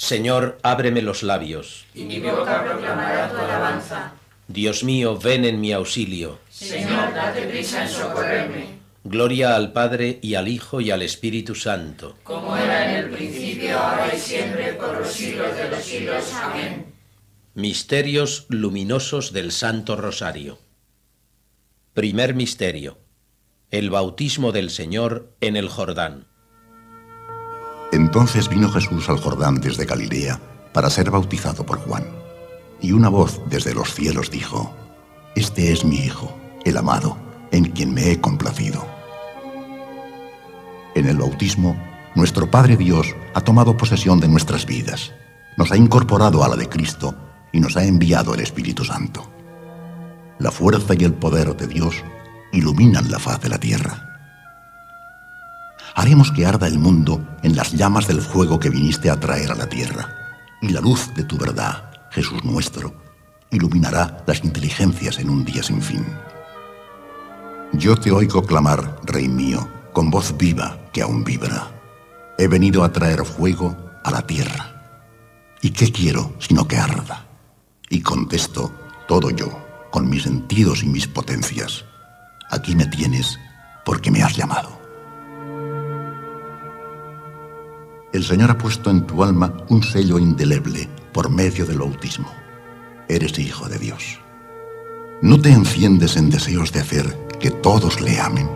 Señor, ábreme los labios. y mi boca proclamará tu alabanza. Dios mío, ven en mi auxilio. Señor, date prisa en socorrerme, Gloria al Padre y al Hijo y al Espíritu Santo. como era en el principio, ahora y siempre, por los siglos de los siglos. Amén. Misterios luminosos del Santo Rosario. Primer misterio. El bautismo del Señor en el Jordán. Entonces vino Jesús al Jordán desde Galilea para ser bautizado por Juan. Y una voz desde los cielos dijo, Este es mi Hijo, el amado, en quien me he complacido. En el bautismo, nuestro Padre Dios ha tomado posesión de nuestras vidas, nos ha incorporado a la de Cristo y nos ha enviado el Espíritu Santo. La fuerza y el poder de Dios iluminan la faz de la tierra. Haremos que arda el mundo en las llamas del fuego que viniste a traer a la tierra, y la luz de tu verdad, Jesús nuestro, iluminará las inteligencias en un día sin fin. Yo te oigo clamar, Rey mío, con voz viva que aún vibra. He venido a traer fuego a la tierra. ¿Y qué quiero sino que arda? Y contesto, todo yo, con mis sentidos y mis potencias. Aquí me tienes porque me has llamado. El Señor ha puesto en tu alma un sello indeleble por medio del bautismo. Eres hijo de Dios. ¿No te enciendes en deseos de hacer que todos le amen?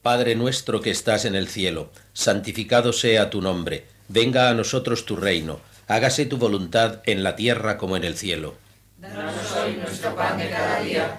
Padre nuestro que estás en el cielo, santificado sea tu nombre, venga a nosotros tu reino, hágase tu voluntad en la tierra como en el cielo. Danos hoy nuestro pan de cada día.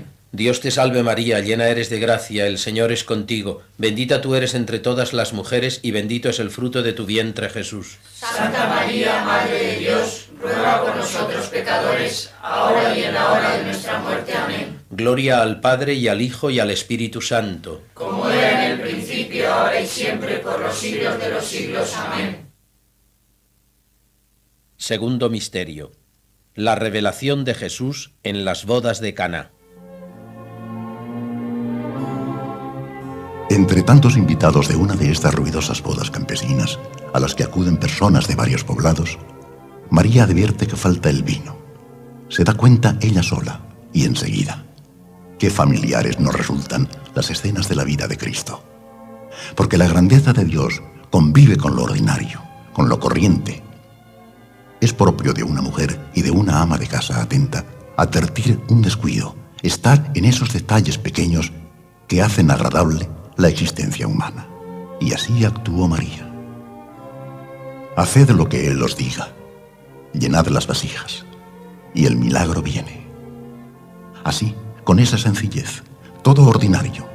Dios te salve María, llena eres de gracia, el Señor es contigo, bendita tú eres entre todas las mujeres y bendito es el fruto de tu vientre Jesús. Santa María, Madre de Dios, ruega por nosotros pecadores, ahora y en la hora de nuestra muerte. Amén. Gloria al Padre y al Hijo y al Espíritu Santo. Como era en el principio, ahora y siempre, por los siglos de los siglos. Amén. Segundo misterio. La revelación de Jesús en las bodas de Cana. Entre tantos invitados de una de estas ruidosas bodas campesinas, a las que acuden personas de varios poblados, María advierte que falta el vino. Se da cuenta ella sola y enseguida. Qué familiares nos resultan las escenas de la vida de Cristo. Porque la grandeza de Dios convive con lo ordinario, con lo corriente. Es propio de una mujer y de una ama de casa atenta advertir un descuido, estar en esos detalles pequeños que hacen agradable la existencia humana. Y así actuó María. Haced lo que Él os diga, llenad las vasijas, y el milagro viene. Así, con esa sencillez, todo ordinario,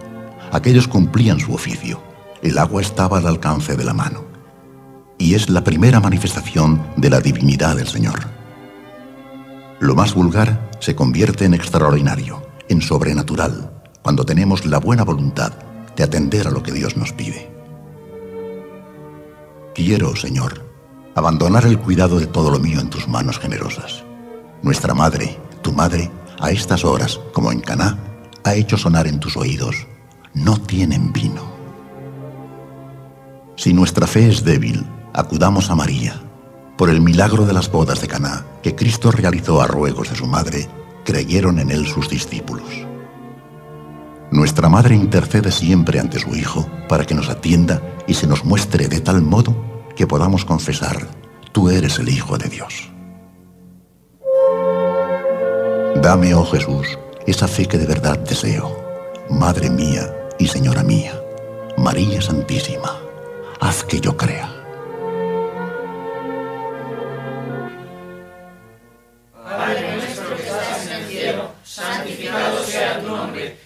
aquellos cumplían su oficio, el agua estaba al alcance de la mano, y es la primera manifestación de la divinidad del Señor. Lo más vulgar se convierte en extraordinario, en sobrenatural, cuando tenemos la buena voluntad de atender a lo que Dios nos pide. Quiero, Señor, abandonar el cuidado de todo lo mío en tus manos generosas. Nuestra madre, tu madre, a estas horas, como en Caná, ha hecho sonar en tus oídos, no tienen vino. Si nuestra fe es débil, acudamos a María. Por el milagro de las bodas de Caná, que Cristo realizó a ruegos de su madre, creyeron en él sus discípulos. Nuestra madre intercede siempre ante su Hijo para que nos atienda y se nos muestre de tal modo que podamos confesar, tú eres el Hijo de Dios. Dame, oh Jesús, esa fe que de verdad deseo. Madre mía y Señora mía, María Santísima, haz que yo crea. Padre nuestro que estás en el cielo, santificado sea tu nombre.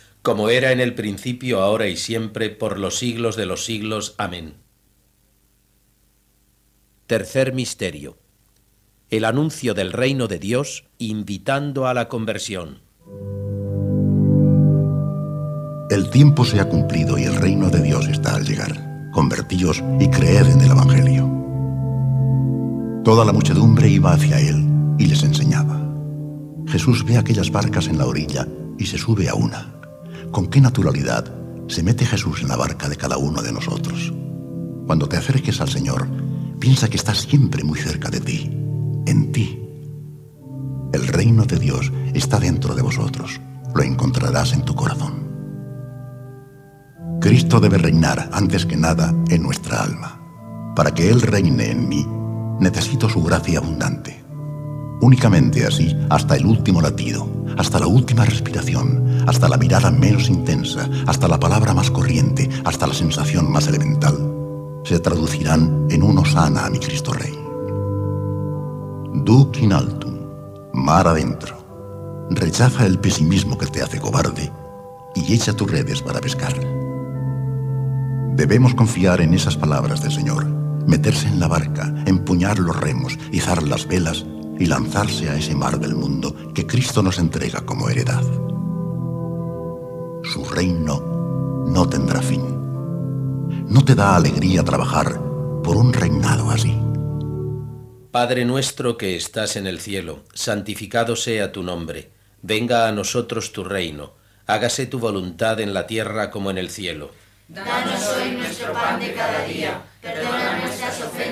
Como era en el principio, ahora y siempre, por los siglos de los siglos. Amén. Tercer misterio. El anuncio del reino de Dios invitando a la conversión. El tiempo se ha cumplido y el reino de Dios está al llegar. Convertíos y creed en el Evangelio. Toda la muchedumbre iba hacia él y les enseñaba. Jesús ve aquellas barcas en la orilla y se sube a una. ¿Con qué naturalidad se mete Jesús en la barca de cada uno de nosotros? Cuando te acerques al Señor, piensa que está siempre muy cerca de ti, en ti. El reino de Dios está dentro de vosotros. Lo encontrarás en tu corazón. Cristo debe reinar antes que nada en nuestra alma. Para que Él reine en mí, necesito su gracia abundante. Únicamente así, hasta el último latido, hasta la última respiración, hasta la mirada menos intensa, hasta la palabra más corriente, hasta la sensación más elemental, se traducirán en un osana a mi Cristo Rey. Duc in mar adentro. Rechaza el pesimismo que te hace cobarde y echa tus redes para pescar. Debemos confiar en esas palabras del Señor, meterse en la barca, empuñar los remos, izar las velas y lanzarse a ese mar del mundo que Cristo nos entrega como heredad. Su reino no tendrá fin. ¿No te da alegría trabajar por un reinado así? Padre nuestro que estás en el cielo, santificado sea tu nombre. Venga a nosotros tu reino. Hágase tu voluntad en la tierra como en el cielo. Danos hoy nuestro pan de cada día. Perdona nuestras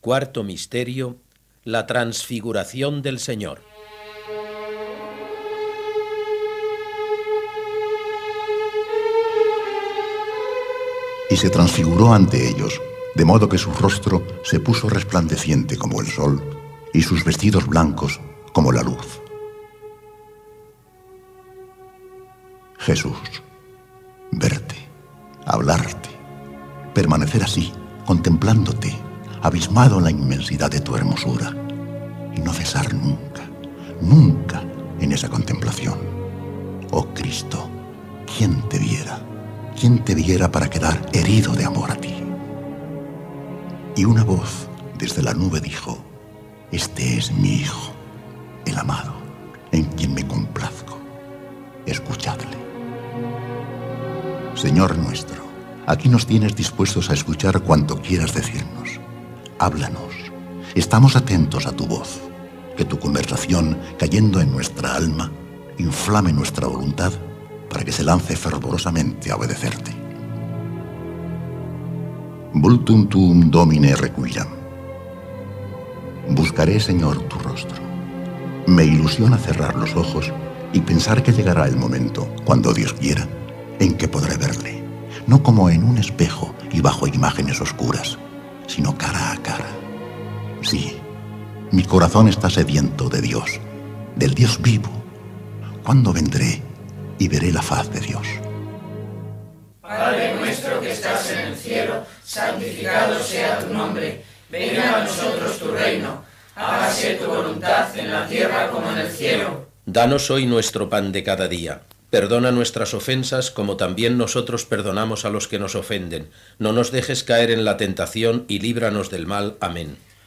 Cuarto misterio, la transfiguración del Señor. y se transfiguró ante ellos, de modo que su rostro se puso resplandeciente como el sol y sus vestidos blancos como la luz. Jesús, verte, hablarte, permanecer así, contemplándote, abismado en la inmensidad de tu hermosura, y no cesar nunca, nunca en esa contemplación. Oh Cristo, ¿quién te viera? ¿Quién te viera para quedar herido de amor a ti? Y una voz desde la nube dijo, Este es mi Hijo, el amado, en quien me complazco. Escuchadle. Señor nuestro, aquí nos tienes dispuestos a escuchar cuanto quieras decirnos. Háblanos. Estamos atentos a tu voz. Que tu conversación, cayendo en nuestra alma, inflame nuestra voluntad para que se lance fervorosamente a obedecerte. Vultum tuum domine requiram. Buscaré, Señor, tu rostro. Me ilusiona cerrar los ojos y pensar que llegará el momento, cuando Dios quiera, en que podré verle, no como en un espejo y bajo imágenes oscuras, sino cara a. Sí, mi corazón está sediento de Dios, del Dios vivo. ¿Cuándo vendré y veré la faz de Dios? Padre nuestro que estás en el cielo, santificado sea tu nombre. Venga a nosotros tu reino. Hágase tu voluntad en la tierra como en el cielo. Danos hoy nuestro pan de cada día. Perdona nuestras ofensas como también nosotros perdonamos a los que nos ofenden. No nos dejes caer en la tentación y líbranos del mal. Amén.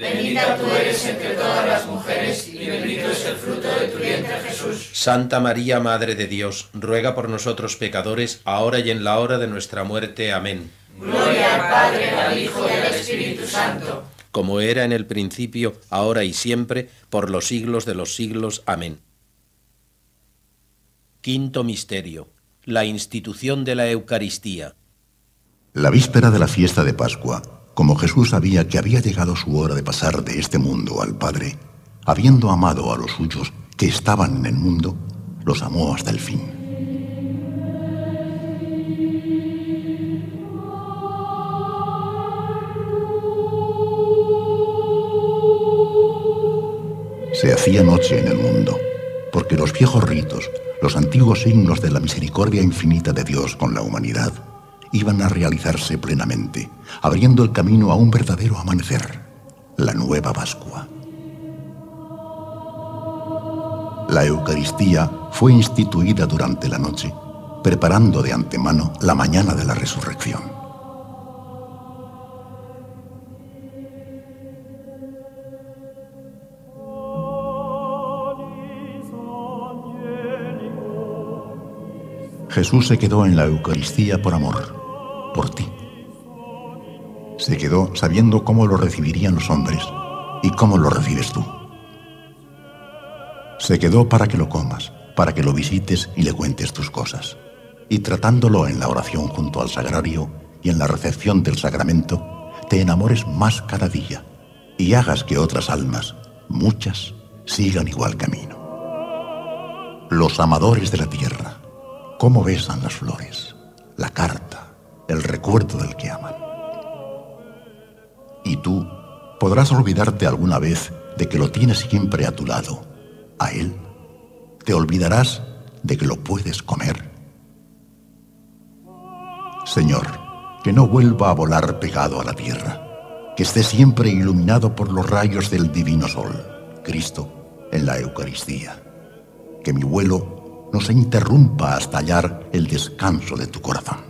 Bendita tú eres entre todas las mujeres, y bendito es el fruto de tu vientre, Jesús. Santa María, Madre de Dios, ruega por nosotros pecadores, ahora y en la hora de nuestra muerte. Amén. Gloria al Padre, al Hijo y al Espíritu Santo. Como era en el principio, ahora y siempre, por los siglos de los siglos. Amén. Quinto Misterio. La institución de la Eucaristía. La víspera de la fiesta de Pascua, como Jesús sabía que había llegado su hora de pasar de este mundo al Padre, habiendo amado a los suyos que estaban en el mundo, los amó hasta el fin. Se hacía noche en el mundo, porque los viejos ritos, los antiguos signos de la misericordia infinita de Dios con la humanidad, iban a realizarse plenamente, abriendo el camino a un verdadero amanecer, la nueva Pascua. La Eucaristía fue instituida durante la noche, preparando de antemano la mañana de la resurrección. Jesús se quedó en la Eucaristía por amor, por ti. Se quedó sabiendo cómo lo recibirían los hombres y cómo lo recibes tú. Se quedó para que lo comas, para que lo visites y le cuentes tus cosas. Y tratándolo en la oración junto al sagrario y en la recepción del sacramento, te enamores más cada día y hagas que otras almas, muchas, sigan igual camino. Los amadores de la tierra, cómo besan las flores, la carta, el recuerdo del que aman. Y tú podrás olvidarte alguna vez de que lo tienes siempre a tu lado, a él. Te olvidarás de que lo puedes comer. Señor, que no vuelva a volar pegado a la tierra, que esté siempre iluminado por los rayos del divino sol, Cristo, en la Eucaristía que mi vuelo no se interrumpa hasta hallar el descanso de tu corazón.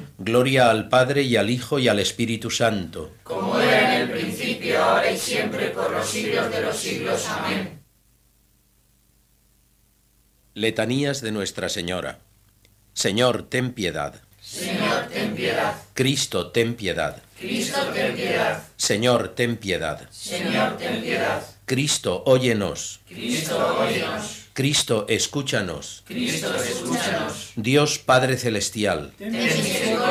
Gloria al Padre y al Hijo y al Espíritu Santo. Como era en el principio, ahora y siempre, por los siglos de los siglos. Amén. Letanías de Nuestra Señora. Señor, ten piedad. Señor, ten piedad. Cristo, ten piedad. Cristo, ten piedad. Señor, ten piedad. Señor, ten piedad. Cristo, óyenos. Cristo, óyenos. Cristo, escúchanos. Cristo, escúchanos. Dios Padre Celestial. Ten misericordia.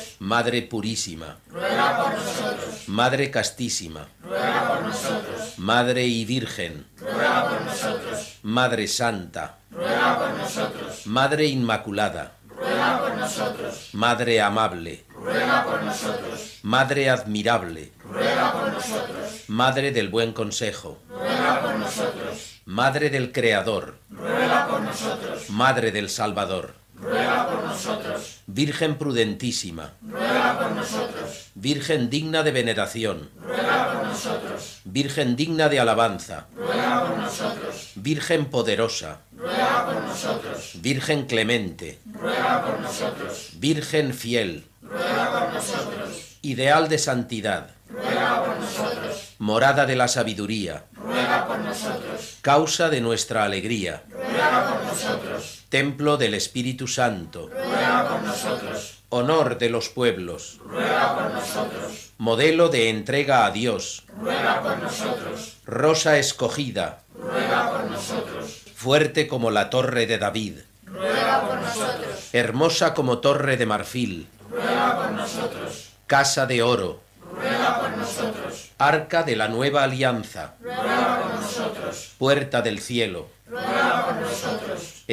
Madre purísima, ruega por nosotros. Madre castísima, ruega por nosotros. Madre y Virgen, ruega por nosotros. Madre santa, ruega por nosotros. Madre inmaculada, ruega por nosotros. Madre amable, ruega por nosotros. Madre admirable, ruega por nosotros. Madre del buen consejo, ruega por nosotros. Madre del Creador, ruega por nosotros. Madre del Salvador, ruega por nosotros. Virgen prudentísima, ruega por nosotros. Virgen digna de veneración, ruega por nosotros. Virgen digna de alabanza, ruega por nosotros. Virgen poderosa, ruega por nosotros. Virgen clemente, ruega por nosotros. Virgen fiel, ruega por nosotros. ideal de santidad, ruega por nosotros. morada de la sabiduría, ruega por nosotros. causa de nuestra alegría, ruega por nosotros. Templo del Espíritu Santo, ruega por nosotros. honor de los pueblos, ruega por nosotros. modelo de entrega a Dios, ruega por nosotros. rosa escogida, ruega por nosotros. fuerte como la torre de David, ruega por nosotros. hermosa como torre de marfil, ruega por nosotros. casa de oro, ruega por nosotros. arca de la nueva alianza, ruega por nosotros. puerta del cielo, ruega.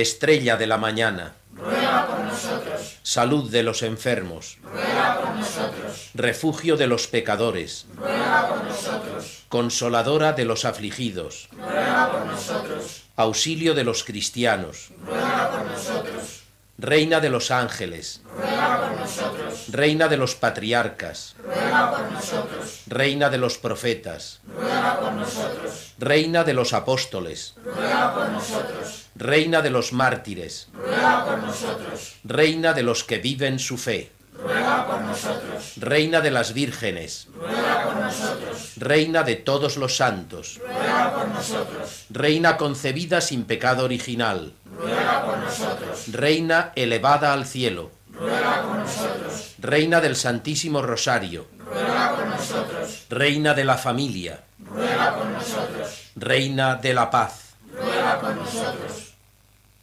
Estrella de la mañana, ruega por nosotros. salud de los enfermos, ruega por nosotros. refugio de los pecadores, ruega por nosotros. consoladora de los afligidos, ruega por nosotros. auxilio de los cristianos, ruega por nosotros. reina de los ángeles, ruega por nosotros. reina de los patriarcas, ruega por nosotros. reina de los profetas, ruega por nosotros. reina de los apóstoles, ruega por nosotros. Reina de los mártires, ruega por nosotros. reina de los que viven su fe, ruega por nosotros. reina de las vírgenes, ruega por nosotros. reina de todos los santos, ruega por nosotros. reina concebida sin pecado original, ruega por nosotros. reina elevada al cielo, ruega por nosotros. reina del Santísimo Rosario, ruega por nosotros. reina de la familia, ruega por nosotros. reina de la paz, ruega por nosotros.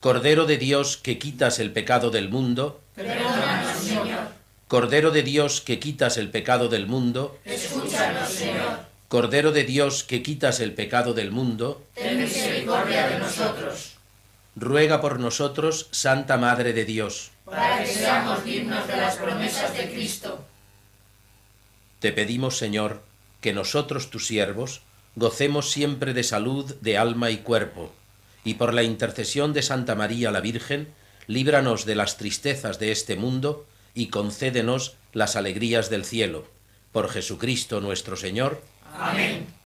Cordero de Dios que quitas el pecado del mundo, Perdónanos, Señor. Cordero de Dios que quitas el pecado del mundo, Escúchanos, Señor. Cordero de Dios que quitas el pecado del mundo, Ten misericordia de nosotros, ruega por nosotros, Santa Madre de Dios. para que seamos dignos de las promesas de Cristo. Te pedimos, Señor, que nosotros, tus siervos, gocemos siempre de salud de alma y cuerpo, y por la intercesión de Santa María la Virgen, líbranos de las tristezas de este mundo y concédenos las alegrías del cielo. Por Jesucristo nuestro Señor. Amén.